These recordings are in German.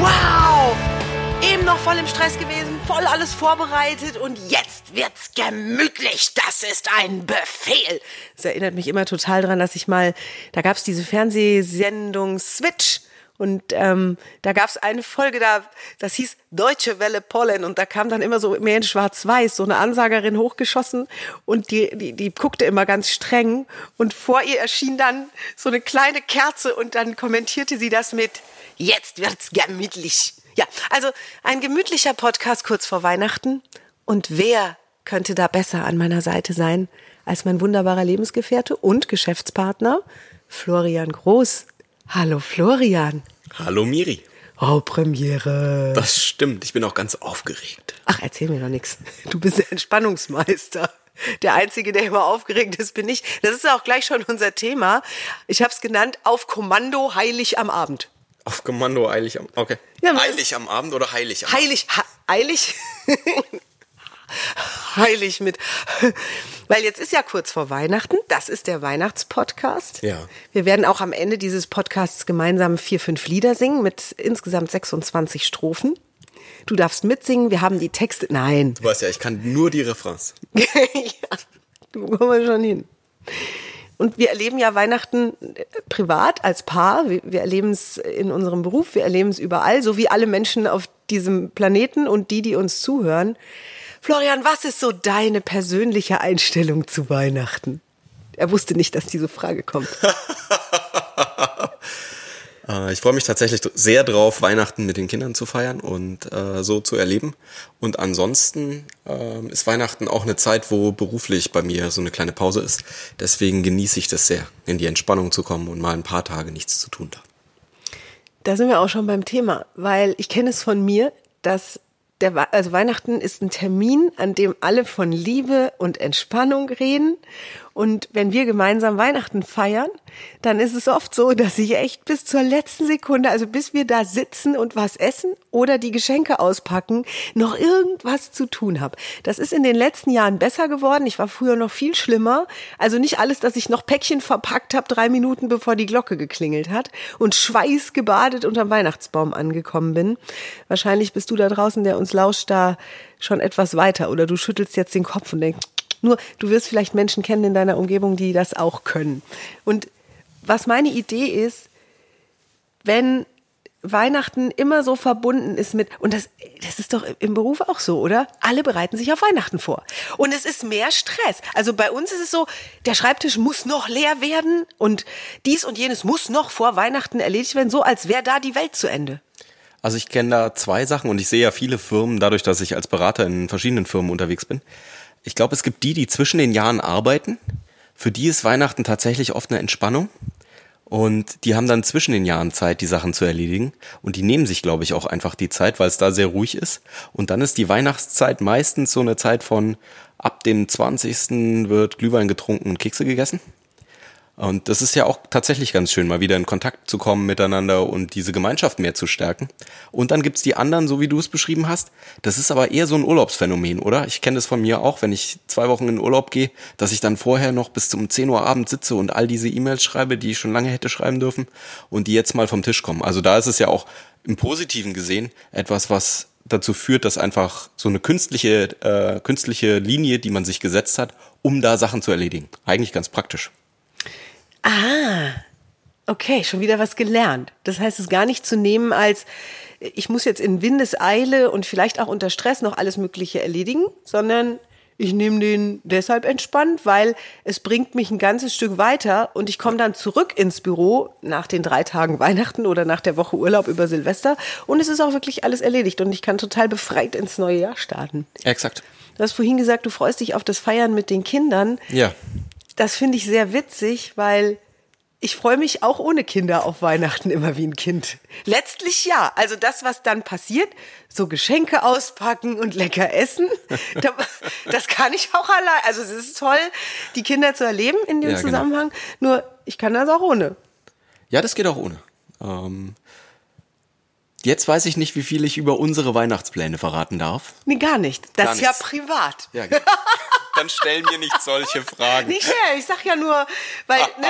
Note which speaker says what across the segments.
Speaker 1: Wow! Eben noch voll im Stress gewesen, voll alles vorbereitet und jetzt wird's gemütlich. Das ist ein Befehl. Das erinnert mich immer total dran, dass ich mal, da gab's diese Fernsehsendung Switch. Und ähm, da gab's eine Folge, da das hieß Deutsche Welle Pollen und da kam dann immer so mehr in Schwarz-Weiß so eine Ansagerin hochgeschossen und die, die, die guckte immer ganz streng und vor ihr erschien dann so eine kleine Kerze und dann kommentierte sie das mit Jetzt wird's gemütlich. Ja, also ein gemütlicher Podcast kurz vor Weihnachten. Und wer könnte da besser an meiner Seite sein als mein wunderbarer Lebensgefährte und Geschäftspartner Florian Groß. Hallo Florian.
Speaker 2: Hallo Miri.
Speaker 1: Oh, Premiere.
Speaker 2: Das stimmt, ich bin auch ganz aufgeregt.
Speaker 1: Ach, erzähl mir doch nichts. Du bist der Entspannungsmeister. Der Einzige, der immer aufgeregt ist, bin ich. Das ist auch gleich schon unser Thema. Ich habe es genannt, auf Kommando heilig am Abend.
Speaker 2: Auf Kommando eilig am Okay.
Speaker 1: Ja,
Speaker 2: eilig am Abend oder heilig am Abend?
Speaker 1: Heilig, ha, eilig. heilig mit. Weil jetzt ist ja kurz vor Weihnachten. Das ist der Weihnachtspodcast.
Speaker 2: Ja.
Speaker 1: Wir werden auch am Ende dieses Podcasts gemeinsam vier, fünf Lieder singen mit insgesamt 26 Strophen. Du darfst mitsingen. Wir haben die Texte. Nein.
Speaker 2: Du weißt ja, ich kann nur die Refrains.
Speaker 1: ja, du wir schon hin. Und wir erleben ja Weihnachten äh, privat als Paar. Wir, wir erleben es in unserem Beruf, wir erleben es überall, so wie alle Menschen auf diesem Planeten und die, die uns zuhören. Florian, was ist so deine persönliche Einstellung zu Weihnachten? Er wusste nicht, dass diese Frage kommt.
Speaker 2: Äh, Ich freue mich tatsächlich sehr drauf, Weihnachten mit den Kindern zu feiern und äh, so zu erleben. Und ansonsten ähm, ist Weihnachten auch eine Zeit, wo beruflich bei mir so eine kleine Pause ist. Deswegen genieße ich das sehr, in die Entspannung zu kommen und mal ein paar Tage nichts zu tun da.
Speaker 1: Da sind wir auch schon beim Thema, weil ich kenne es von mir, dass der, also Weihnachten ist ein Termin, an dem alle von Liebe und Entspannung reden. Und wenn wir gemeinsam Weihnachten feiern, dann ist es oft so, dass ich echt bis zur letzten Sekunde, also bis wir da sitzen und was essen oder die Geschenke auspacken, noch irgendwas zu tun habe. Das ist in den letzten Jahren besser geworden. Ich war früher noch viel schlimmer. Also nicht alles, dass ich noch Päckchen verpackt habe, drei Minuten bevor die Glocke geklingelt hat und schweißgebadet unterm Weihnachtsbaum angekommen bin. Wahrscheinlich bist du da draußen, der uns lauscht, da schon etwas weiter oder du schüttelst jetzt den Kopf und denkst, nur du wirst vielleicht Menschen kennen in deiner Umgebung, die das auch können. Und was meine Idee ist, wenn Weihnachten immer so verbunden ist mit, und das, das ist doch im Beruf auch so, oder? Alle bereiten sich auf Weihnachten vor. Und es ist mehr Stress. Also bei uns ist es so, der Schreibtisch muss noch leer werden und dies und jenes muss noch vor Weihnachten erledigt werden, so als wäre da die Welt zu Ende.
Speaker 2: Also ich kenne da zwei Sachen und ich sehe ja viele Firmen, dadurch, dass ich als Berater in verschiedenen Firmen unterwegs bin. Ich glaube, es gibt die, die zwischen den Jahren arbeiten. Für die ist Weihnachten tatsächlich oft eine Entspannung. Und die haben dann zwischen den Jahren Zeit, die Sachen zu erledigen. Und die nehmen sich, glaube ich, auch einfach die Zeit, weil es da sehr ruhig ist. Und dann ist die Weihnachtszeit meistens so eine Zeit von ab dem 20. wird Glühwein getrunken und Kekse gegessen. Und das ist ja auch tatsächlich ganz schön, mal wieder in Kontakt zu kommen miteinander und diese Gemeinschaft mehr zu stärken. Und dann gibt's die anderen, so wie du es beschrieben hast. Das ist aber eher so ein Urlaubsphänomen, oder? Ich kenne das von mir auch, wenn ich zwei Wochen in Urlaub gehe, dass ich dann vorher noch bis zum 10 Uhr Abend sitze und all diese E-Mails schreibe, die ich schon lange hätte schreiben dürfen und die jetzt mal vom Tisch kommen. Also da ist es ja auch im Positiven gesehen etwas, was dazu führt, dass einfach so eine künstliche, äh, künstliche Linie, die man sich gesetzt hat, um da Sachen zu erledigen. Eigentlich ganz praktisch.
Speaker 1: Ah, okay, schon wieder was gelernt. Das heißt, es gar nicht zu nehmen als, ich muss jetzt in Windeseile und vielleicht auch unter Stress noch alles Mögliche erledigen, sondern ich nehme den deshalb entspannt, weil es bringt mich ein ganzes Stück weiter und ich komme dann zurück ins Büro nach den drei Tagen Weihnachten oder nach der Woche Urlaub über Silvester und es ist auch wirklich alles erledigt und ich kann total befreit ins neue Jahr starten.
Speaker 2: Exakt.
Speaker 1: Du hast vorhin gesagt, du freust dich auf das Feiern mit den Kindern.
Speaker 2: Ja.
Speaker 1: Das finde ich sehr witzig, weil ich freue mich auch ohne Kinder auf Weihnachten immer wie ein Kind. Letztlich ja. Also das, was dann passiert, so Geschenke auspacken und lecker essen, da- das kann ich auch allein. Also es ist toll, die Kinder zu erleben in dem
Speaker 2: Ja, genau.
Speaker 1: Zusammenhang. Nur ich kann das auch ohne.
Speaker 2: Ja, das geht auch ohne. Ähm, jetzt weiß ich nicht, wie viel ich über unsere Weihnachtspläne verraten darf.
Speaker 1: Nee, gar nicht. Das
Speaker 2: Gar
Speaker 1: ist ja
Speaker 2: nichts.
Speaker 1: privat.
Speaker 2: Ja, genau. Dann stell mir nicht solche Fragen.
Speaker 1: Nicht her, ich sag ja nur, weil ne,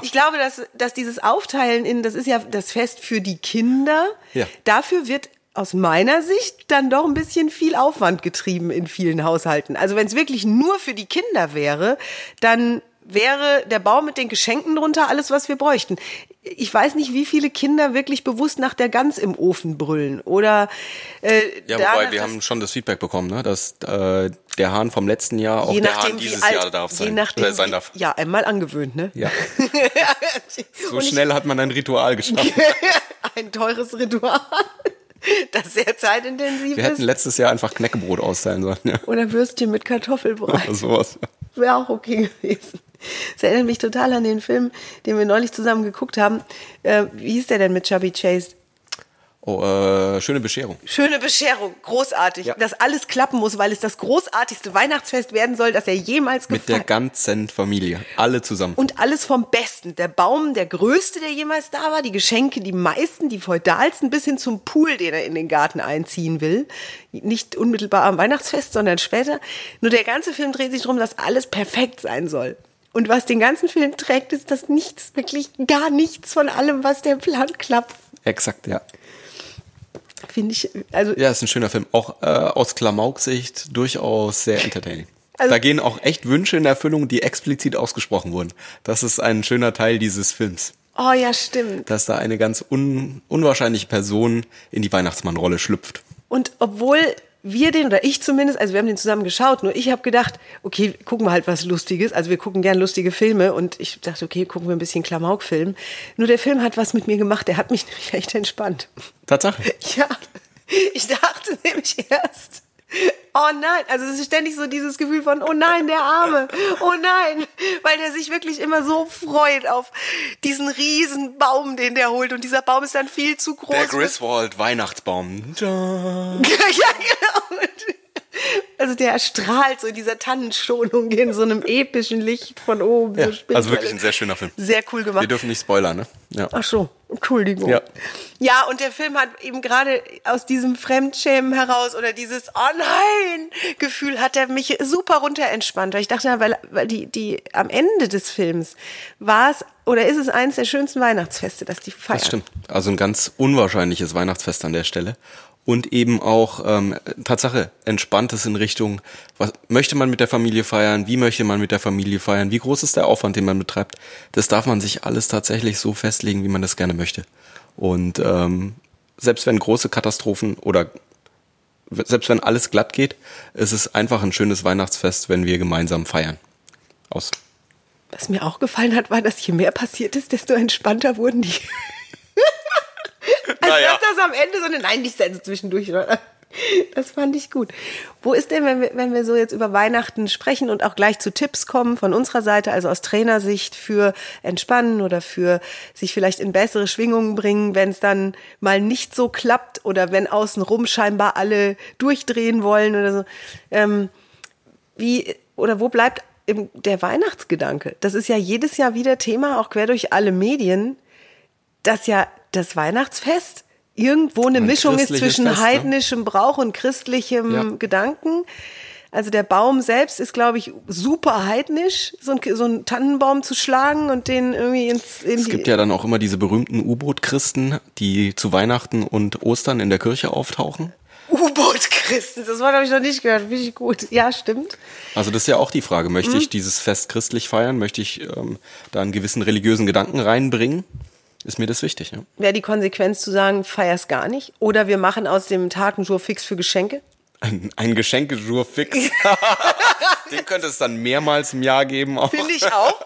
Speaker 1: ich glaube, dass, dass dieses Aufteilen in, das ist ja das Fest für die Kinder,
Speaker 2: Ja.
Speaker 1: dafür wird aus meiner Sicht dann doch ein bisschen viel Aufwand getrieben in vielen Haushalten. Also wenn es wirklich nur für die Kinder wäre, dann wäre der Baum mit den Geschenken drunter alles, was wir bräuchten. Ich weiß nicht, wie viele Kinder wirklich bewusst nach der Gans im Ofen brüllen oder äh,
Speaker 2: Ja, wobei wir haben schon das Feedback bekommen, ne? dass äh, der Hahn vom letzten Jahr auch
Speaker 1: je
Speaker 2: der
Speaker 1: nachdem,
Speaker 2: Hahn dieses
Speaker 1: alt,
Speaker 2: Jahr darf sein,
Speaker 1: je nachdem,
Speaker 2: sein darf.
Speaker 1: Ja, einmal angewöhnt, ne?
Speaker 2: Ja. So
Speaker 1: ich-
Speaker 2: schnell hat man ein Ritual geschaffen.
Speaker 1: ein teures Ritual, das sehr zeitintensiv
Speaker 2: Wir hätten
Speaker 1: ist.
Speaker 2: letztes Jahr einfach Knäckebrot austeilen sollen. Ja.
Speaker 1: Oder Würstchen mit Kartoffelbrei.
Speaker 2: Sowas.
Speaker 1: Wäre auch okay gewesen. Das erinnert mich total an den Film, den wir neulich zusammen geguckt haben. Äh, wie hieß der denn mit Chubby Chase?
Speaker 2: Oh, äh, schöne Bescherung.
Speaker 1: Schöne Bescherung, großartig.
Speaker 2: Ja.
Speaker 1: Dass alles klappen muss, weil es das großartigste Weihnachtsfest werden soll, das er jemals
Speaker 2: Mit der
Speaker 1: gefeiert
Speaker 2: ganzen Familie. Alle zusammen.
Speaker 1: Und alles vom Besten. Der Baum, der größte, der jemals da war, die Geschenke, die meisten, die feudalsten, bis hin zum Pool, den er in den Garten einziehen will. Nicht unmittelbar am Weihnachtsfest, sondern später. Nur der ganze Film dreht sich darum, dass alles perfekt sein soll. Und was den ganzen Film trägt, ist, dass nichts, wirklich gar nichts von allem, was der Plan klappt.
Speaker 2: Exakt, ja.
Speaker 1: Finde ich, also
Speaker 2: Ja, ist ein schöner Film. Auch äh, aus Klamauk-Sicht durchaus sehr entertaining.
Speaker 1: Also-
Speaker 2: da gehen auch echt Wünsche in Erfüllung, die explizit ausgesprochen wurden. Das ist ein schöner Teil dieses Films.
Speaker 1: oh ja, stimmt.
Speaker 2: Dass da eine ganz un unwahrscheinliche Person in die Weihnachtsmannrolle schlüpft.
Speaker 1: Und obwohl wir den, oder ich zumindest, also wir haben den zusammen geschaut, nur ich habe gedacht, okay, gucken wir halt was Lustiges. Also wir gucken gern lustige Filme und ich dachte, okay, gucken wir ein bisschen Klamauk-Film. Nur der Film hat was mit mir gemacht, der hat mich nämlich echt entspannt.
Speaker 2: Tatsache.
Speaker 1: Ja, ich dachte nämlich erst, oh nein, also es ist ständig so dieses Gefühl von, oh nein, der Arme, oh nein, weil der sich wirklich immer so freut auf diesen riesen Baum, den der holt und dieser Baum ist dann viel zu groß.
Speaker 2: Der Griswold Weihnachtsbaum.
Speaker 1: ja, genau. Also der strahlt so in dieser Tannenschonung in so einem epischen Licht von oben.
Speaker 2: Ja,
Speaker 1: so
Speaker 2: also wirklich ein sehr schöner Film.
Speaker 1: Sehr cool gemacht.
Speaker 2: Wir dürfen nicht spoilern, ne? Ja.
Speaker 1: Ach so, Entschuldigung.
Speaker 2: Ja.
Speaker 1: ja, und der Film hat eben gerade aus diesem Fremdschämen heraus oder dieses Oh nein Gefühl hat er mich super runter entspannt. Weil ich dachte, weil, weil die, die am Ende des Films war es oder ist es eins der schönsten Weihnachtsfeste, dass die feiern.
Speaker 2: Das stimmt. Also ein ganz unwahrscheinliches Weihnachtsfest an der Stelle. Und eben auch ähm, Tatsache, entspanntes in Richtung, was möchte man mit der Familie feiern, wie möchte man mit der Familie feiern, wie groß ist der Aufwand, den man betreibt. Das darf man sich alles tatsächlich so festlegen, wie man das gerne möchte. Und ähm, selbst wenn große Katastrophen oder selbst wenn alles glatt geht, ist es einfach ein schönes Weihnachtsfest, wenn wir gemeinsam feiern. Aus.
Speaker 1: Was mir auch gefallen hat, war, dass je mehr passiert ist, desto entspannter wurden die. Als
Speaker 2: Naja.
Speaker 1: das am Ende so eine Nein, nicht also zwischendurch. oder? Das fand ich gut. Wo ist denn, wenn wir, wenn wir so jetzt über Weihnachten sprechen und auch gleich zu Tipps kommen von unserer Seite, also aus Trainersicht für Entspannen oder für sich vielleicht in bessere Schwingungen bringen, wenn es dann mal nicht so klappt oder wenn außenrum scheinbar alle durchdrehen wollen oder so. Ähm, wie oder wo bleibt im, der Weihnachtsgedanke? Das ist ja jedes Jahr wieder Thema, auch quer durch alle Medien, dass ja das Weihnachtsfest irgendwo eine
Speaker 2: Ein
Speaker 1: Mischung ist zwischen
Speaker 2: Fest, ne?
Speaker 1: heidnischem Brauch und christlichem
Speaker 2: Ja.
Speaker 1: Gedanken. Also der Baum selbst ist, glaube ich, super heidnisch, so ein, so einen Tannenbaum zu schlagen und den irgendwie ins in
Speaker 2: Es gibt ja dann auch immer diese berühmten U-Boot-Christen, die zu Weihnachten und Ostern in der Kirche auftauchen.
Speaker 1: U-Boot-Christen. Das Wort habe ich noch nicht gehört. Finde ich gut. Ja, stimmt.
Speaker 2: Also das ist ja auch die Frage, möchte
Speaker 1: Mhm.
Speaker 2: ich dieses Fest christlich feiern? Möchte ich ähm, da einen gewissen religiösen Gedanken reinbringen? Ist mir das wichtig, ja?
Speaker 1: Wäre die Konsequenz zu sagen, feier's gar nicht? Oder wir machen aus dem Tag einen Jour fix für Geschenke?
Speaker 2: Ein, ein Geschenkejour fix. Den könnte es dann mehrmals im Jahr geben.
Speaker 1: Finde ich auch.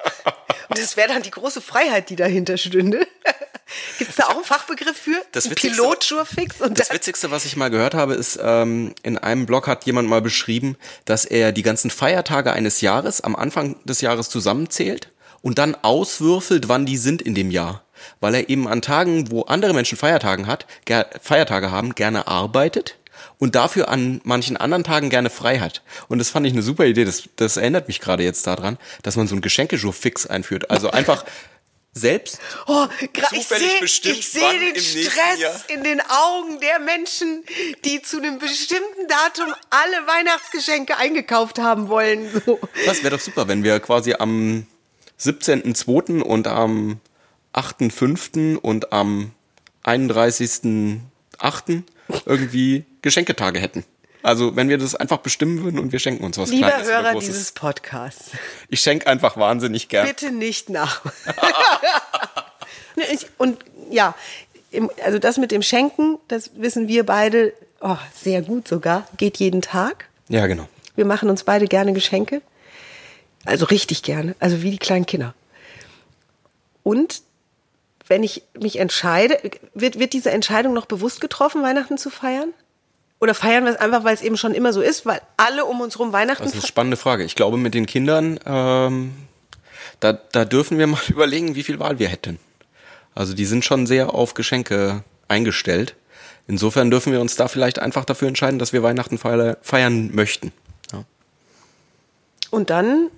Speaker 1: Und das wäre dann die große Freiheit, die dahinter stünde. Gibt es da auch einen Fachbegriff für?
Speaker 2: Das
Speaker 1: Ein
Speaker 2: Witzigste-
Speaker 1: Pilotjour fix? Und
Speaker 2: Das Witzigste, was ich mal gehört habe, ist, ähm, in einem Blog hat jemand mal beschrieben, dass er die ganzen Feiertage eines Jahres am Anfang des Jahres zusammenzählt und dann auswürfelt, wann die sind in dem Jahr. Weil er eben an Tagen, wo andere Menschen Feiertagen hat, Feiertage haben, gerne arbeitet und dafür an manchen anderen Tagen gerne frei hat. Und das fand ich eine super Idee. Das, das erinnert mich gerade jetzt daran, dass man so ein Geschenkejour fix einführt. Also einfach selbst
Speaker 1: Oh, ich sehe seh den Stress
Speaker 2: Jahr.
Speaker 1: in den Augen der Menschen, die zu den bestimmten Datum alle Weihnachtsgeschenke eingekauft haben wollen. So.
Speaker 2: Das wäre doch super, wenn wir quasi am 17.02. und am 8.05. und am 31.08. irgendwie Geschenketage hätten. Also wenn wir das einfach bestimmen würden und wir schenken uns was
Speaker 1: Lieber
Speaker 2: Kleines
Speaker 1: Hörer dieses Podcasts,
Speaker 2: Ich schenke einfach wahnsinnig gern.
Speaker 1: bitte nicht nach. Und ja, also das mit dem Schenken, das wissen wir beide oh, sehr gut sogar, geht jeden Tag.
Speaker 2: Ja, genau.
Speaker 1: Wir machen uns beide gerne Geschenke. Also richtig gerne. Also wie die kleinen Kinder. Und wenn ich mich entscheide, wird, wird diese Entscheidung noch bewusst getroffen, Weihnachten zu feiern? Oder feiern wir es einfach, weil es eben schon immer so ist, weil alle um uns rum Weihnachten
Speaker 2: Das ist eine spannende Frage. Ich glaube, mit den Kindern, ähm, da, da dürfen wir mal überlegen, wie viel Wahl wir hätten. Also die sind schon sehr auf Geschenke eingestellt. Insofern dürfen wir uns da vielleicht einfach dafür entscheiden, dass wir Weihnachten feier- feiern möchten. Ja.
Speaker 1: Und dann,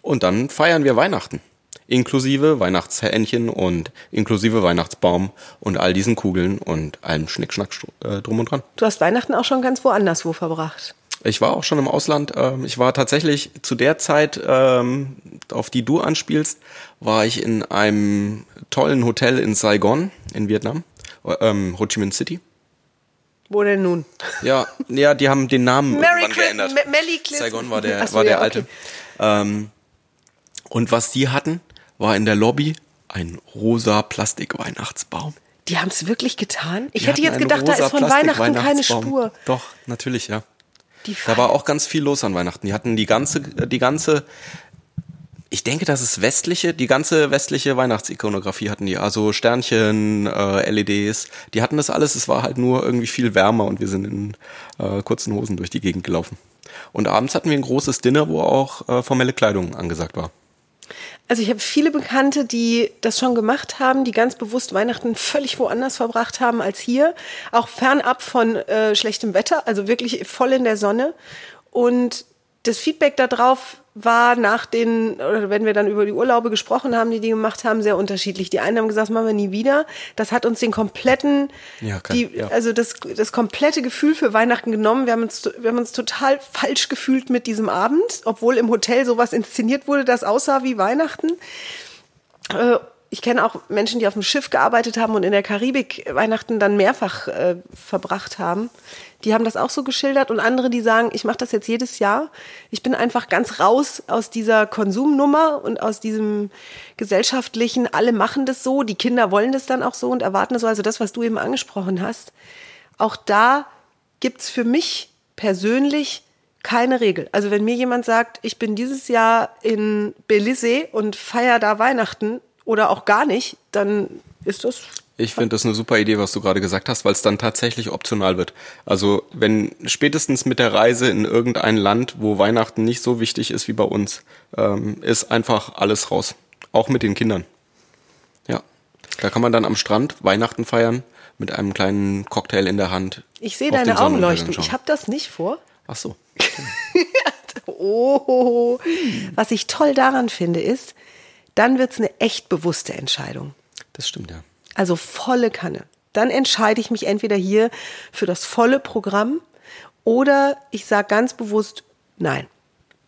Speaker 2: Und dann feiern wir Weihnachten. Inklusive Weihnachtshähnchen und inklusive Weihnachtsbaum und all diesen Kugeln und allem Schnickschnack äh, drum und dran.
Speaker 1: du hast Weihnachten auch schon ganz woanders wo verbracht.
Speaker 2: Ich war auch schon im Ausland. Ähm, ich war tatsächlich zu der Zeit, ähm, auf die du anspielst, war ich in einem tollen Hotel in Saigon in Vietnam, äh, ähm, Ho Chi Minh City.
Speaker 1: Wo denn nun?
Speaker 2: Ja, ja, die haben den Namen
Speaker 1: Christ-
Speaker 2: geändert.
Speaker 1: Christ-
Speaker 2: Saigon war der,
Speaker 1: so,
Speaker 2: war der
Speaker 1: ja,
Speaker 2: alte.
Speaker 1: okay.
Speaker 2: Ähm, und was die hatten, war in der Lobby ein rosa Plastik-Weihnachtsbaum.
Speaker 1: Die haben es wirklich getan? Ich
Speaker 2: Die
Speaker 1: hätte jetzt gedacht, da ist von Weihnachten keine. Spur.
Speaker 2: Doch, natürlich, ja. Da war auch ganz viel los an Weihnachten. Die hatten die ganze, die ganze, ich denke, das ist westliche, die ganze westliche Weihnachtsikonografie hatten die. Also Sternchen, äh, LEDs, die hatten das alles. Es war halt nur irgendwie viel wärmer und wir sind in äh, kurzen Hosen durch die Gegend gelaufen. Und abends hatten wir ein großes Dinner, wo auch äh, formelle Kleidung angesagt war.
Speaker 1: Also ich habe viele Bekannte, die das schon gemacht haben, die ganz bewusst Weihnachten völlig woanders verbracht haben als hier, auch fernab von äh, schlechtem Wetter, also wirklich voll in der Sonne. Und das Feedback darauf war nach den, oder wenn wir dann über die Urlaube gesprochen haben, die die gemacht haben, sehr unterschiedlich. Die einen haben gesagt, machen wir nie wieder. Das hat uns den kompletten,
Speaker 2: Ja, kann-
Speaker 1: die,
Speaker 2: ja.
Speaker 1: also das, das komplette Gefühl für Weihnachten genommen. Wir haben, uns, wir haben uns total falsch gefühlt mit diesem Abend, obwohl im Hotel sowas inszeniert wurde, das aussah wie Weihnachten. Ich kenne auch Menschen, die auf dem Schiff gearbeitet haben und in der Karibik Weihnachten dann mehrfach äh, verbracht haben. Die haben das auch so geschildert und andere, die sagen, ich mache das jetzt jedes Jahr. Ich bin einfach ganz raus aus dieser Konsumnummer und aus diesem gesellschaftlichen, alle machen das so, die Kinder wollen das dann auch so und erwarten das so. Also das, was du eben angesprochen hast. Auch da gibt's für mich persönlich keine Regel. Also wenn mir jemand sagt, ich bin dieses Jahr in Belize und feier da Weihnachten oder auch gar nicht, dann ist das
Speaker 2: Ich finde das eine super Idee, was du gerade gesagt hast, weil es dann tatsächlich optional wird. Also wenn spätestens mit der Reise in irgendein Land, wo Weihnachten nicht so wichtig ist wie bei uns, ähm, ist einfach alles raus. Auch mit den Kindern. Ja. Da kann man dann am Strand Weihnachten feiern mit einem kleinen Cocktail in der Hand.
Speaker 1: Ich sehe deine Augen leuchten. Ich habe das nicht vor.
Speaker 2: Ach so.
Speaker 1: Oh, was ich toll daran finde, ist, dann wird's eine echt bewusste Entscheidung.
Speaker 2: Das stimmt, ja.
Speaker 1: Also volle Kanne. Dann entscheide ich mich entweder hier für das volle Programm oder ich sage ganz bewusst Nein.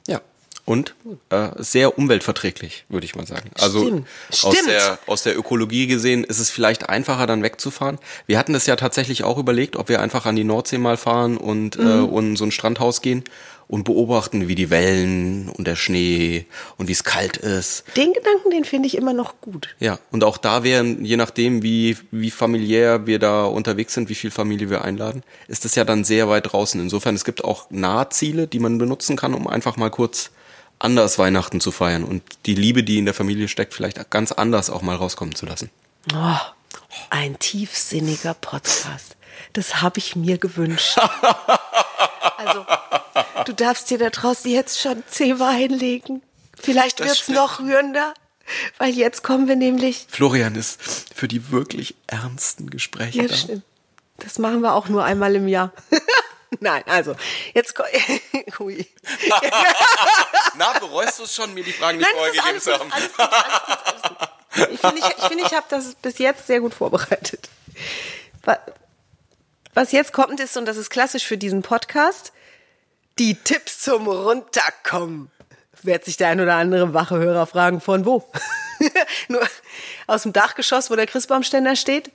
Speaker 2: Ja. Und äh, sehr umweltverträglich, würde ich mal sagen. Also
Speaker 1: Stimmt.
Speaker 2: Aus,
Speaker 1: Stimmt.
Speaker 2: der, aus der Ökologie gesehen ist es vielleicht einfacher, dann wegzufahren. Wir hatten das ja tatsächlich auch überlegt, ob wir einfach an die Nordsee mal fahren und, äh,
Speaker 1: Mhm.
Speaker 2: und so ein Strandhaus gehen und beobachten, wie die Wellen und der Schnee und wie es kalt ist.
Speaker 1: Den Gedanken, den finde ich immer noch gut.
Speaker 2: Ja, und auch da wären, je nachdem, wie, wie familiär wir da unterwegs sind, wie viel Familie wir einladen, ist es ja dann sehr weit draußen. Insofern, es gibt auch Nahziele, die man benutzen kann, um einfach mal kurz anders Weihnachten zu feiern und die Liebe, die in der Familie steckt, vielleicht ganz anders auch mal rauskommen zu lassen.
Speaker 1: Oh, ein tiefsinniger Podcast. Das habe ich mir gewünscht. Also, du darfst dir da draußen jetzt schon Zewa hinlegen. Vielleicht
Speaker 2: Das
Speaker 1: wird's
Speaker 2: stimmt.
Speaker 1: noch rührender, weil jetzt kommen wir nämlich.
Speaker 2: Florian ist für die wirklich ernsten Gespräche
Speaker 1: Ja,
Speaker 2: da.
Speaker 1: stimmt. Das machen wir auch nur einmal im Jahr. Nein, also, jetzt. Hui.
Speaker 2: Na, bereust du es schon, mir die Fragen nicht
Speaker 1: Nein,
Speaker 2: vorher
Speaker 1: das ist
Speaker 2: gegeben
Speaker 1: alles
Speaker 2: zu haben?
Speaker 1: alles gut, alles gut, alles gut. Ich finde, ich, ich, find, ich habe das bis jetzt sehr gut vorbereitet. Was jetzt kommt ist, und das ist klassisch für diesen Podcast, die Tipps zum Runterkommen. Wird sich der ein oder andere wache Hörer fragen, von wo? Nur aus dem Dachgeschoss, wo der Christbaumständer steht,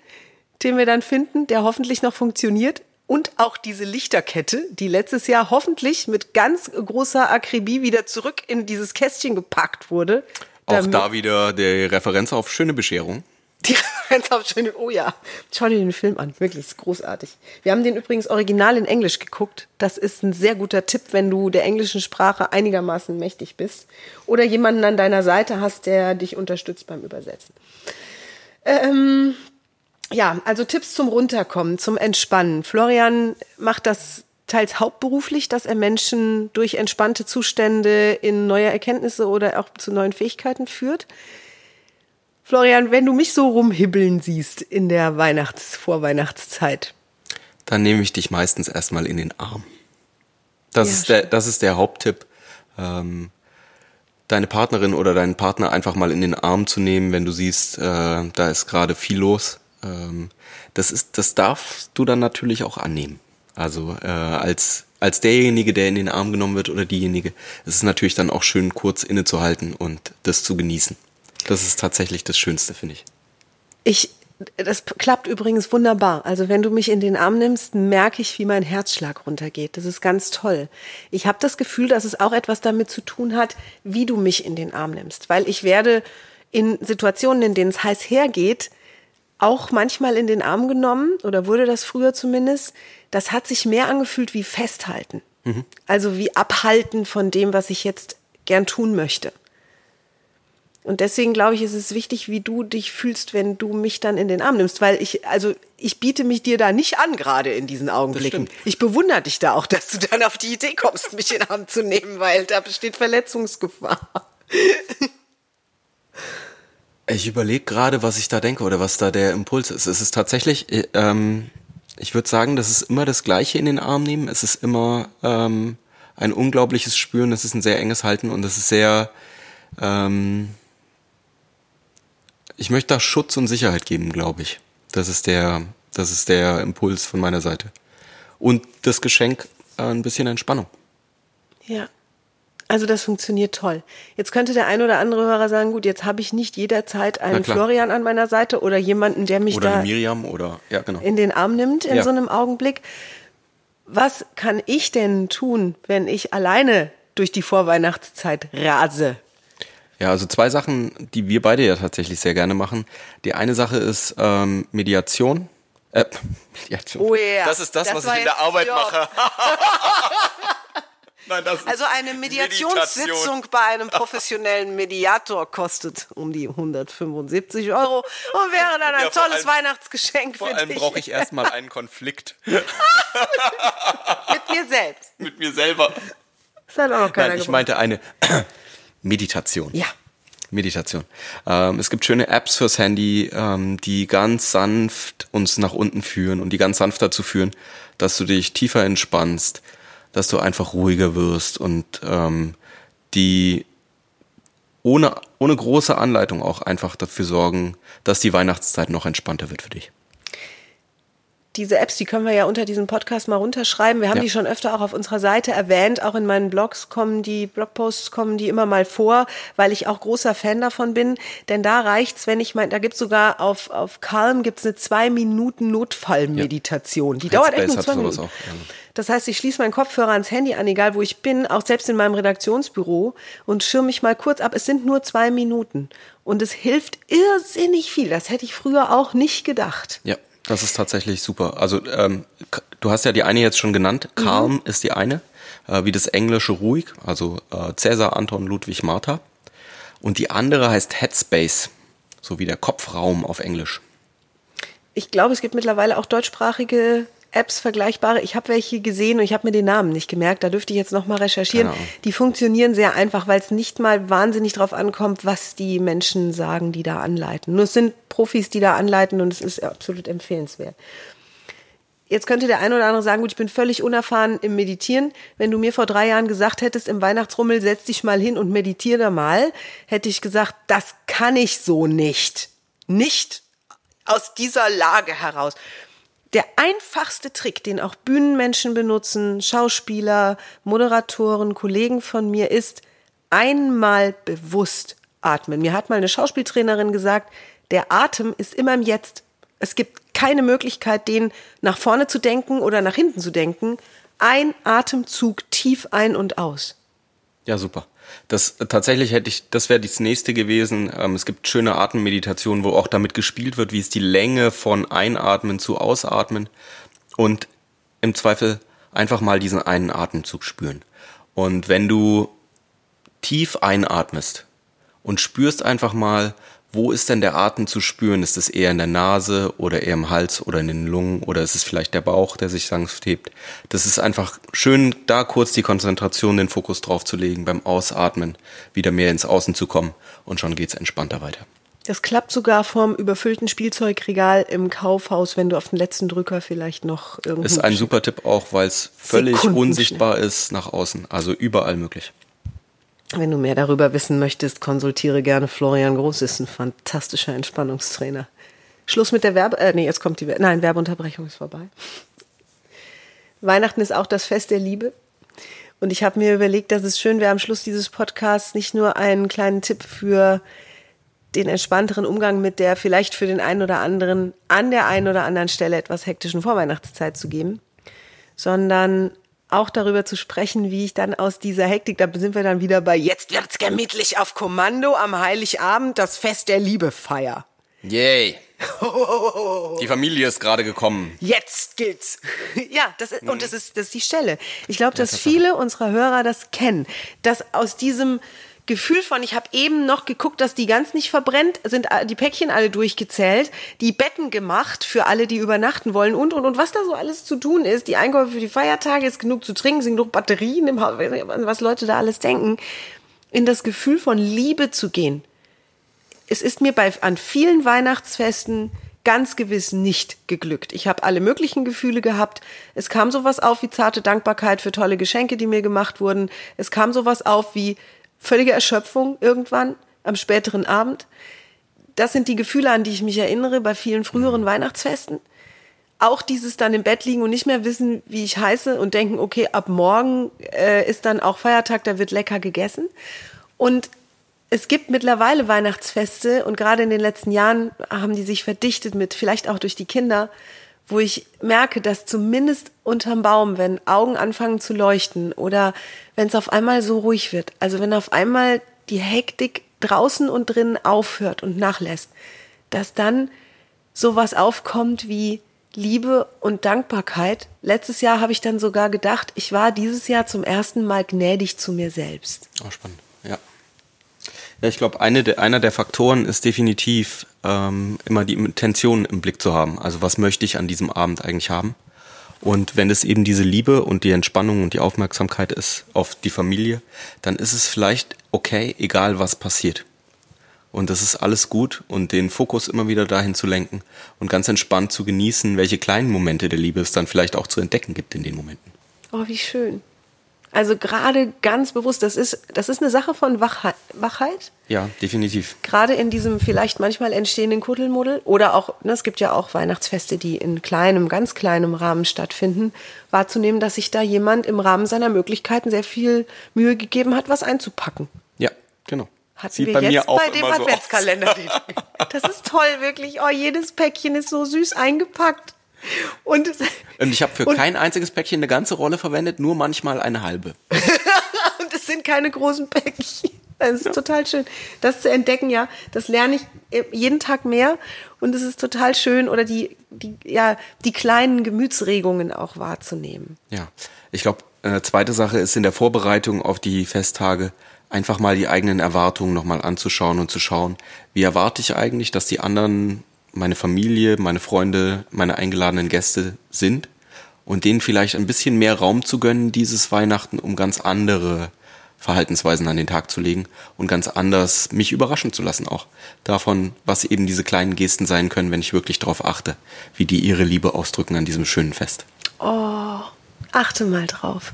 Speaker 1: den wir dann finden, der hoffentlich noch funktioniert. Und auch diese Lichterkette, die letztes Jahr hoffentlich mit ganz großer Akribie wieder zurück in dieses Kästchen gepackt wurde.
Speaker 2: Auch da wieder die Referenz auf schöne Bescherung.
Speaker 1: Die Referenz auf oh ja, schau dir den Film an, wirklich, ist großartig. Wir haben den übrigens original in Englisch geguckt. Das ist ein sehr guter Tipp, wenn du der englischen Sprache einigermaßen mächtig bist oder jemanden an deiner Seite hast, der dich unterstützt beim Übersetzen. Ähm, ja, also Tipps zum Runterkommen, zum Entspannen. Florian macht das teils hauptberuflich, dass er Menschen durch entspannte Zustände in neue Erkenntnisse oder auch zu neuen Fähigkeiten führt. Florian, wenn du mich so rumhibbeln siehst in der Weihnachts-, Vorweihnachtszeit.
Speaker 2: Dann nehme ich dich meistens erstmal in den Arm. Das, ja, ist, der, das ist der Haupttipp. Ähm, deine Partnerin oder deinen Partner einfach mal in den Arm zu nehmen, wenn du siehst, äh, da ist gerade viel los. Ähm, das, ist, das darfst du dann natürlich auch annehmen. Also äh, als, als derjenige, der in den Arm genommen wird oder diejenige, ist es natürlich dann auch schön, kurz innezuhalten und das zu genießen. Das ist tatsächlich das Schönste, finde ich.
Speaker 1: Ich, das klappt übrigens wunderbar. Also wenn du mich in den Arm nimmst, merke ich, wie mein Herzschlag runtergeht. Das ist ganz toll. Ich habe das Gefühl, dass es auch etwas damit zu tun hat, wie du mich in den Arm nimmst. Weil ich werde in Situationen, in denen es heiß hergeht, auch manchmal in den Arm genommen oder wurde das früher zumindest. Das hat sich mehr angefühlt wie Festhalten. Mhm. Also wie Abhalten von dem, was ich jetzt gern tun möchte. Und deswegen glaube ich, ist es wichtig, wie du dich fühlst, wenn du mich dann in den Arm nimmst, weil ich, also ich biete mich dir da nicht an, gerade in diesen Augenblicken. Ich bewundere dich da auch, dass du dann auf die Idee kommst, mich in den Arm zu nehmen, weil da besteht Verletzungsgefahr.
Speaker 2: Ich überlege gerade, was ich da denke oder was da der Impuls ist. Es ist tatsächlich, äh, ähm, ich würde sagen, das ist immer das Gleiche in den Arm nehmen. Es ist immer ähm, ein unglaubliches Spüren, es ist ein sehr enges Halten und es ist sehr, ähm, ich möchte da Schutz und Sicherheit geben, glaube ich. Das ist der, das ist der Impuls von meiner Seite. Und das Geschenk äh, ein bisschen Entspannung.
Speaker 1: Ja. Also das funktioniert toll. Jetzt könnte der ein oder andere Hörer sagen, gut, jetzt habe ich nicht jederzeit einen Florian an meiner Seite oder jemanden, der mich
Speaker 2: oder
Speaker 1: da
Speaker 2: Miriam oder ja, genau.
Speaker 1: in den Arm nimmt in ja. so einem Augenblick. Was kann ich denn tun, wenn ich alleine durch die Vorweihnachtszeit rase?
Speaker 2: Ja, also zwei Sachen, die wir beide ja tatsächlich sehr gerne machen. Die eine Sache ist ähm, Mediation. Äh, Mediation.
Speaker 1: Oh yeah.
Speaker 2: Das ist das, das was ich in der Arbeit Job. mache.
Speaker 1: Nein, also eine Mediationssitzung Meditation. bei einem professionellen Mediator kostet um die 175 Euro und wäre dann ein ja, tolles allem, Weihnachtsgeschenk
Speaker 2: für dich. Vor allem brauche ich erstmal einen Konflikt.
Speaker 1: Mit mir selbst.
Speaker 2: Mit mir selber.
Speaker 1: Das hat auch noch keiner
Speaker 2: Nein, ich meinte eine Meditation.
Speaker 1: Ja.
Speaker 2: Meditation. Ähm, es gibt schöne Apps fürs Handy, ähm, die ganz sanft uns nach unten führen und die ganz sanft dazu führen, dass du dich tiefer entspannst, dass du einfach ruhiger wirst und ähm, die ohne, ohne große Anleitung auch einfach dafür sorgen, dass die Weihnachtszeit noch entspannter wird für dich
Speaker 1: diese Apps, die können wir ja unter diesem Podcast mal runterschreiben. Wir haben ja. die schon öfter auch auf unserer Seite erwähnt. Auch in meinen Blogs kommen die Blogposts kommen die immer mal vor, weil ich auch großer Fan davon bin. Denn da reicht's, wenn ich mein, da gibt's sogar auf auf Calm gibt's eine zwei Minuten Notfallmeditation. Ja. Die dauert echt nur zwei Minuten. Auch. Das heißt, ich schließe meinen Kopfhörer ans Handy an, egal wo ich bin, auch selbst in meinem Redaktionsbüro und schirme mich mal kurz ab. Es sind nur zwei Minuten und es hilft irrsinnig viel. Das hätte ich früher auch nicht gedacht.
Speaker 2: Ja. Das ist tatsächlich super. Also ähm, du hast ja die eine jetzt schon genannt. Mhm. Calm mhm. ist die eine, äh, wie das englische ruhig, also äh, Cäsar, Anton, Ludwig, Martha. Und die andere heißt Headspace, so wie der Kopfraum auf Englisch.
Speaker 1: Ich glaube, es gibt mittlerweile auch deutschsprachige Apps vergleichbare. Ich habe welche gesehen und ich habe mir den Namen nicht gemerkt. Da dürfte ich jetzt noch mal recherchieren. Die funktionieren sehr einfach, weil es nicht mal wahnsinnig drauf ankommt, was die Menschen sagen, die da anleiten. Nur es sind Profis, die da anleiten und es ist absolut empfehlenswert. Jetzt könnte der ein oder andere sagen, gut, ich bin völlig unerfahren im Meditieren. Wenn du mir vor drei Jahren gesagt hättest, im Weihnachtsrummel setz dich mal hin und meditiere da mal, hätte ich gesagt, das kann ich so nicht. Nicht aus dieser Lage heraus. Der einfachste Trick, den auch Bühnenmenschen benutzen, Schauspieler, Moderatoren, Kollegen von mir, ist einmal bewusst atmen. Mir hat mal eine Schauspieltrainerin gesagt, der Atem ist immer im Jetzt. Es gibt keine Möglichkeit, den nach vorne zu denken oder nach hinten zu denken. Ein Atemzug tief ein und aus.
Speaker 2: Ja, super. Das tatsächlich hätte ich, das wäre das nächste gewesen. Ähm, es gibt schöne Atemmeditationen, wo auch damit gespielt wird, wie ist die Länge von Einatmen zu Ausatmen und im Zweifel einfach mal diesen einen Atemzug spüren. Und wenn du tief einatmest und spürst einfach mal, wo ist denn der Atem zu spüren? Ist es eher in der Nase oder eher im Hals oder in den Lungen oder ist es vielleicht der Bauch, der sich sanft hebt? Das ist einfach schön, da kurz die Konzentration, den Fokus drauf zu legen, beim Ausatmen wieder mehr ins Außen zu kommen und schon geht's entspannter weiter.
Speaker 1: Das klappt sogar vorm überfüllten Spielzeugregal im Kaufhaus, wenn du auf den letzten Drücker vielleicht noch irgendwo.
Speaker 2: Ist ein super Tipp auch, weil es völlig unsichtbar ist nach außen, also überall möglich.
Speaker 1: Wenn du mehr darüber wissen möchtest, konsultiere gerne Florian Groß, ist ein fantastischer Entspannungstrainer. Schluss mit der Werbe, äh, nee, jetzt kommt die, nein, Werbeunterbrechung ist vorbei. Weihnachten ist auch das Fest der Liebe. Und ich habe mir überlegt, dass es schön wäre, am Schluss dieses Podcasts nicht nur einen kleinen Tipp für den entspannteren Umgang mit der vielleicht für den einen oder anderen an der einen oder anderen Stelle etwas hektischen Vorweihnachtszeit zu geben, sondern auch darüber zu sprechen, wie ich dann aus dieser Hektik, da sind wir dann wieder bei jetzt wird's gemütlich auf Kommando am Heiligabend das Fest der Liebe feier.
Speaker 2: Yay. Die Familie ist gerade gekommen.
Speaker 1: Jetzt gilt's. Ja, das ist, und das ist, das ist die Stelle. Ich glaube, dass viele unserer Hörer das kennen, dass aus diesem Gefühl von, ich habe eben noch geguckt, dass die ganz nicht verbrennt, sind die Päckchen alle durchgezählt, die Betten gemacht für alle, die übernachten wollen und, und, und was da so alles zu tun ist, die Einkäufe für die Feiertage, ist genug zu trinken, sind genug Batterien im Haus, was Leute da alles denken, in das Gefühl von Liebe zu gehen. Es ist mir bei, an vielen Weihnachtsfesten ganz gewiss nicht geglückt. Ich habe alle möglichen Gefühle gehabt. Es kam sowas auf wie zarte Dankbarkeit für tolle Geschenke, die mir gemacht wurden. Es kam sowas auf wie völlige Erschöpfung irgendwann am späteren Abend. Das sind die Gefühle, an die ich mich erinnere bei vielen früheren Weihnachtsfesten. Auch dieses dann im Bett liegen und nicht mehr wissen, wie ich heiße und denken, okay, ab morgen äh, ist dann auch Feiertag, da wird lecker gegessen. Und es gibt mittlerweile Weihnachtsfeste und gerade in den letzten Jahren haben die sich verdichtet mit, vielleicht auch durch die Kinder, wo ich merke, dass zumindest unterm Baum, wenn Augen anfangen zu leuchten oder wenn es auf einmal so ruhig wird, also wenn auf einmal die Hektik draußen und drinnen aufhört und nachlässt, dass dann sowas aufkommt wie Liebe und Dankbarkeit. Letztes Jahr habe ich dann sogar gedacht, ich war dieses Jahr zum ersten Mal gnädig zu mir selbst.
Speaker 2: Oh, spannend. Ja. Ja, ich glaube, eine der, einer der Faktoren ist definitiv ähm, immer die Intention im Blick zu haben. Also was möchte ich an diesem Abend eigentlich haben? Und wenn es eben diese Liebe und die Entspannung und die Aufmerksamkeit ist auf die Familie, dann ist es vielleicht okay, egal was passiert. Und das ist alles gut und den Fokus immer wieder dahin zu lenken und ganz entspannt zu genießen, welche kleinen Momente der Liebe es dann vielleicht auch zu entdecken gibt in den Momenten.
Speaker 1: Oh, wie schön. Also gerade ganz bewusst, das ist, das ist eine Sache von Wachheit. Wachheit.
Speaker 2: Ja, definitiv.
Speaker 1: Gerade in diesem vielleicht manchmal entstehenden Kuddelmuddel oder auch, ne, es gibt ja auch Weihnachtsfeste, die in kleinem, ganz kleinem Rahmen stattfinden, wahrzunehmen, dass sich da jemand im Rahmen seiner Möglichkeiten sehr viel Mühe gegeben hat, was einzupacken.
Speaker 2: Ja, genau.
Speaker 1: Hatten Sieht wir bei jetzt mir auch bei dem Adventskalender. So das ist toll, wirklich. Oh, jedes Päckchen ist so süß eingepackt.
Speaker 2: Und, und ich habe für kein einziges Päckchen eine ganze Rolle verwendet, nur manchmal eine halbe.
Speaker 1: und es sind keine großen Päckchen. Das ist ja. total schön. Das zu entdecken, ja, das lerne ich jeden Tag mehr und es ist total schön oder die, die, ja, die kleinen Gemütsregungen auch wahrzunehmen.
Speaker 2: Ja, ich glaube, eine zweite Sache ist in der Vorbereitung auf die Festtage einfach mal die eigenen Erwartungen nochmal anzuschauen und zu schauen, wie erwarte ich eigentlich, dass die anderen meine Familie, meine Freunde, meine eingeladenen Gäste sind und denen vielleicht ein bisschen mehr Raum zu gönnen dieses Weihnachten, um ganz andere Verhaltensweisen an den Tag zu legen und ganz anders mich überraschen zu lassen auch. Davon, was eben diese kleinen Gesten sein können, wenn ich wirklich darauf achte, wie die ihre Liebe ausdrücken an diesem schönen Fest.
Speaker 1: Oh, achte mal drauf.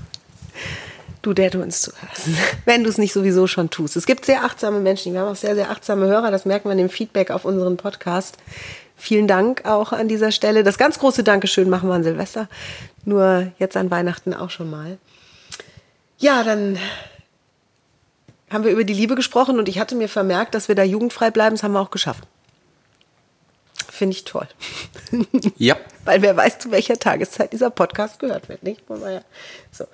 Speaker 1: Du, der du uns zuhörst, wenn du es nicht sowieso schon tust. Es gibt sehr achtsame Menschen, wir haben auch sehr, sehr achtsame Hörer, das merken wir in dem Feedback auf unseren Podcast. Vielen Dank auch an dieser Stelle. Das ganz große Dankeschön machen wir an Silvester, nur jetzt an Weihnachten auch schon mal. Ja, dann haben wir über die Liebe gesprochen und ich hatte mir vermerkt, dass wir da jugendfrei bleiben. Das haben wir auch geschafft. Finde ich toll.
Speaker 2: Ja.
Speaker 1: Weil wer weiß, zu welcher Tageszeit dieser Podcast gehört wird, nicht? So.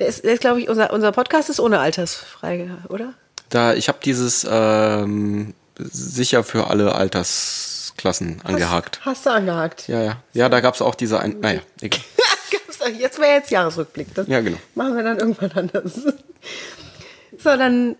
Speaker 1: Der ist, der ist glaube ich, unser, unser Podcast ist ohne altersfrei, oder?
Speaker 2: Da, ich habe dieses ähm, sicher für alle Altersklassen angehakt.
Speaker 1: Hast, hast du angehakt?
Speaker 2: Ja, ja. Ja, da gab es auch diese, ein, naja, egal.
Speaker 1: jetzt wäre jetzt Jahresrückblick. Das
Speaker 2: ja, genau.
Speaker 1: Machen wir dann irgendwann anders. So, dann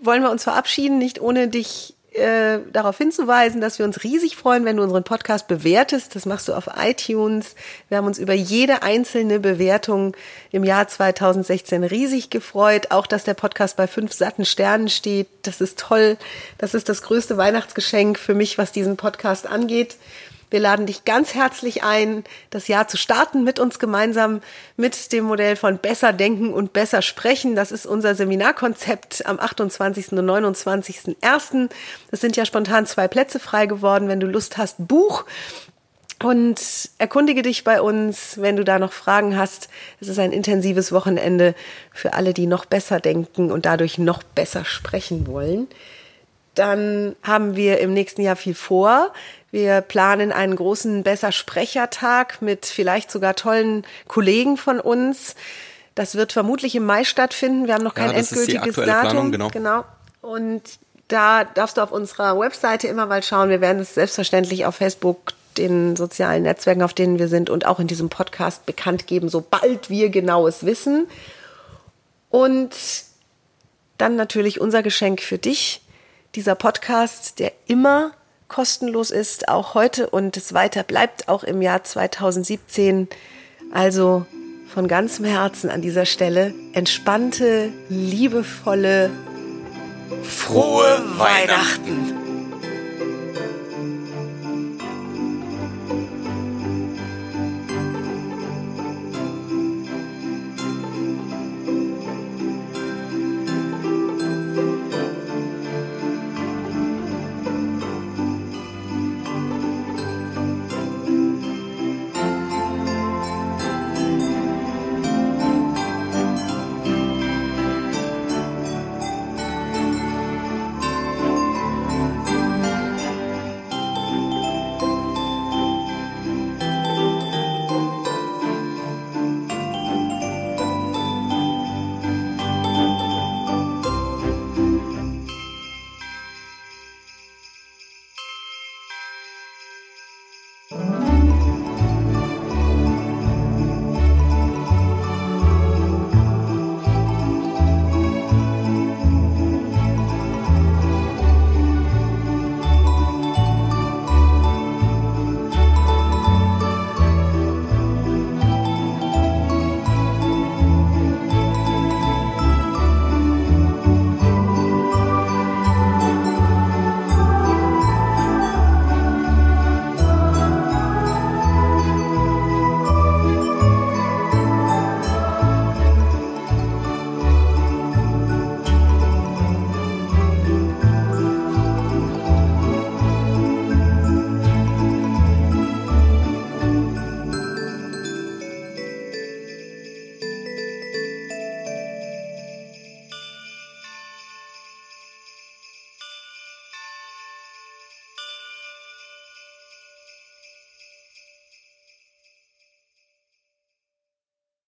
Speaker 1: wollen wir uns verabschieden, nicht ohne dich äh, darauf hinzuweisen, dass wir uns riesig freuen, wenn du unseren Podcast bewertest. Das machst du auf iTunes. Wir haben uns über jede einzelne Bewertung im Jahr 2016 riesig gefreut. Auch, dass der Podcast bei fünf satten Sternen steht. Das ist toll. Das ist das größte Weihnachtsgeschenk für mich, was diesen Podcast angeht. Wir laden dich ganz herzlich ein, das Jahr zu starten mit uns gemeinsam mit dem Modell von Besser Denken und Besser Sprechen. Das ist unser Seminarkonzept am 28. und 29.01. Es sind ja spontan zwei Plätze frei geworden. Wenn du Lust hast, Buch. Und erkundige dich bei uns, wenn du da noch Fragen hast. Es ist ein intensives Wochenende für alle, die noch besser denken und dadurch noch besser sprechen wollen. Dann haben wir im nächsten Jahr viel vor. Wir planen einen großen Besser-Sprechertag mit vielleicht sogar tollen Kollegen von uns. Das wird vermutlich im Mai stattfinden. Wir haben noch kein ja, endgültiges Datum. Planung,
Speaker 2: genau.
Speaker 1: genau. Und da darfst du auf unserer Webseite immer mal schauen. Wir werden es selbstverständlich auf Facebook, den sozialen Netzwerken, auf denen wir sind und auch in diesem Podcast bekannt geben, sobald wir genaues wissen. Und dann natürlich unser Geschenk für dich, dieser Podcast, der immer kostenlos ist, auch heute und es weiter bleibt, auch im Jahr 2017. Also von ganzem Herzen an dieser Stelle entspannte, liebevolle,
Speaker 2: frohe Weihnachten.